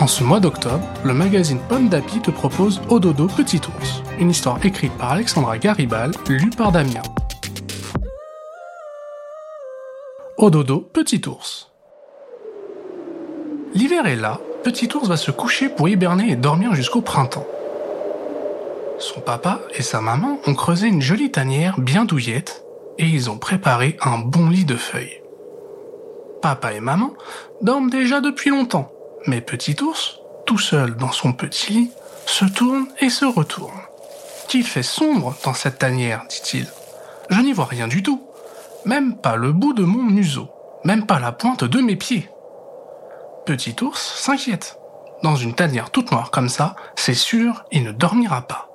En ce mois d'octobre, le magazine Pomme d'Api te propose Ododo Petit Ours, une histoire écrite par Alexandra Garibal, lue par Damien. Ododo Petit Ours. L'hiver est là, Petit Ours va se coucher pour hiberner et dormir jusqu'au printemps. Son papa et sa maman ont creusé une jolie tanière bien douillette et ils ont préparé un bon lit de feuilles. Papa et maman dorment déjà depuis longtemps, mais Petit Ours, tout seul dans son petit lit, se tourne et se retourne. Qu'il fait sombre dans cette tanière, dit-il. Je n'y vois rien du tout, même pas le bout de mon museau, même pas la pointe de mes pieds. Petit Ours s'inquiète. Dans une tanière toute noire comme ça, c'est sûr, il ne dormira pas.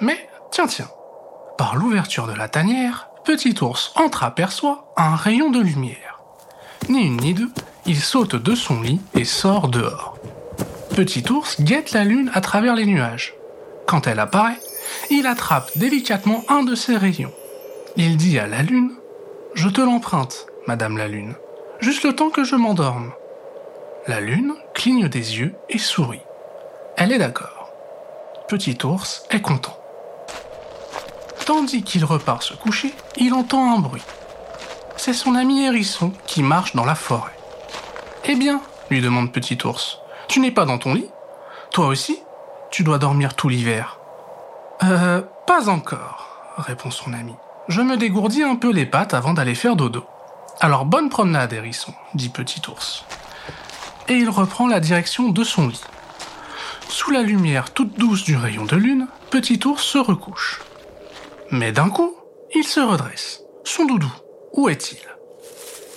Mais, tiens, tiens, par l'ouverture de la tanière, Petit Ours entreaperçoit un rayon de lumière. Ni une ni deux, il saute de son lit et sort dehors. Petit Ours guette la lune à travers les nuages. Quand elle apparaît, il attrape délicatement un de ses rayons. Il dit à la lune Je te l'emprunte, Madame la lune, juste le temps que je m'endorme. La lune cligne des yeux et sourit. Elle est d'accord. Petit ours est content. Tandis qu'il repart se coucher, il entend un bruit. C'est son ami hérisson qui marche dans la forêt. Eh bien, lui demande Petit ours, tu n'es pas dans ton lit? Toi aussi Tu dois dormir tout l'hiver. Euh, pas encore, répond son ami. Je me dégourdis un peu les pattes avant d'aller faire dodo. Alors bonne promenade, hérisson, dit Petit ours. Et il reprend la direction de son lit. Sous la lumière toute douce du rayon de lune, Petit ours se recouche. Mais d'un coup, il se redresse. Son doudou, où est-il?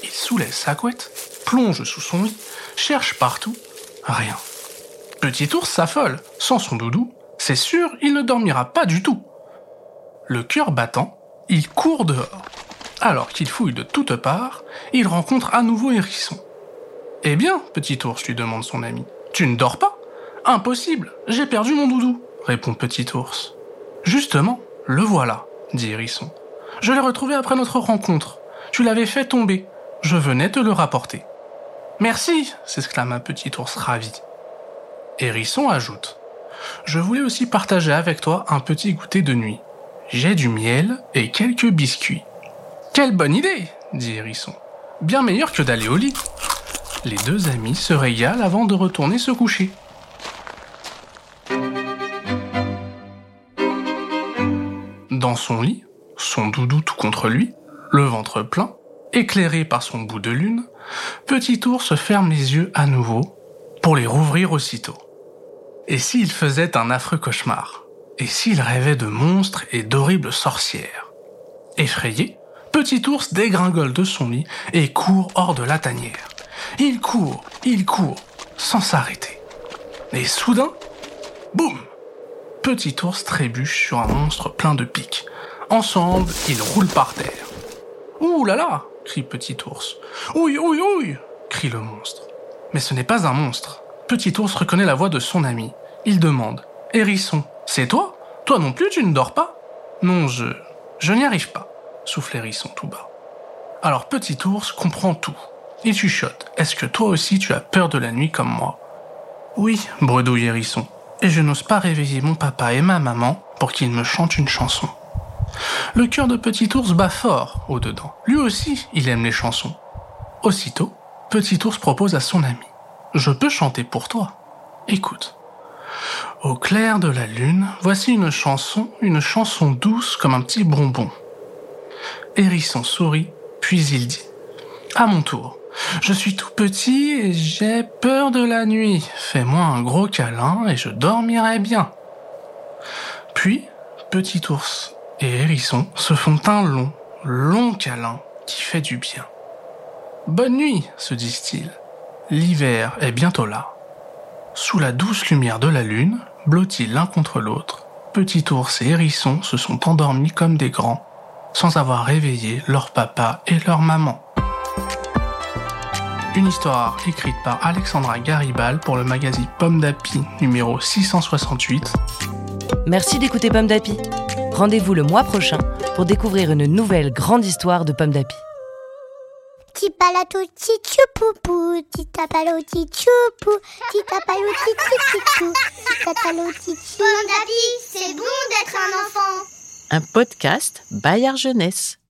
Il soulève sa couette, plonge sous son lit, cherche partout, rien. Petit ours s'affole. Sans son doudou, c'est sûr, il ne dormira pas du tout. Le cœur battant, il court dehors. Alors qu'il fouille de toutes parts, il rencontre à nouveau Hérisson. Eh bien, petit ours, lui demande son ami, tu ne dors pas? Impossible, j'ai perdu mon doudou, répond petit ours. Justement, le voilà, dit Hérisson. Je l'ai retrouvé après notre rencontre. Tu l'avais fait tomber. Je venais te le rapporter. Merci, s'exclama petit ours ravi. Hérisson ajoute. Je voulais aussi partager avec toi un petit goûter de nuit. J'ai du miel et quelques biscuits. Quelle bonne idée, dit Hérisson. Bien meilleur que d'aller au lit. Les deux amis se régalent avant de retourner se coucher. Dans son lit, son doudou tout contre lui, le ventre plein, éclairé par son bout de lune, Petit ours ferme les yeux à nouveau pour les rouvrir aussitôt. Et s'il faisait un affreux cauchemar Et s'il rêvait de monstres et d'horribles sorcières? Effrayé, Petit ours dégringole de son lit et court hors de la tanière. Il court, il court, sans s'arrêter. Et soudain, boum Petit ours trébuche sur un monstre plein de pics. Ensemble, ils roulent par terre. Ouh là là crie Petit ours. Ouille, ouille, ouille crie le monstre. Mais ce n'est pas un monstre. Petit ours reconnaît la voix de son ami. Il demande Hérisson, c'est toi? Toi non plus, tu ne dors pas? Non, je. Je n'y arrive pas, souffle Hérisson tout bas. Alors Petit ours comprend tout. Il chuchote Est-ce que toi aussi tu as peur de la nuit comme moi? Oui, bredouille Hérisson. Et je n'ose pas réveiller mon papa et ma maman pour qu'ils me chantent une chanson. Le cœur de Petit ours bat fort au-dedans. Lui aussi, il aime les chansons. Aussitôt, Petit ours propose à son ami. Je peux chanter pour toi. Écoute. Au clair de la lune, voici une chanson, une chanson douce comme un petit bonbon. Hérisson sourit, puis il dit. À mon tour. Je suis tout petit et j'ai peur de la nuit. Fais-moi un gros câlin et je dormirai bien. Puis, Petit ours et Hérisson se font un long, long câlin qui fait du bien. Bonne nuit, se disent-ils, L'hiver est bientôt là. Sous la douce lumière de la lune, blottis l'un contre l'autre, Petit ours et hérisson se sont endormis comme des grands, sans avoir réveillé leur papa et leur maman. Une histoire écrite par Alexandra Garibal pour le magazine Pomme d'Api numéro 668. Merci d'écouter Pomme d'Api. Rendez-vous le mois prochain pour découvrir une nouvelle grande histoire de Pomme d'Api. Tipalato tichupupu, titapalo tichupu, titapalo tichupu, titapalo tichupu. Pomme d'api, c'est bon d'être un enfant. Un podcast Bayard Jeunesse.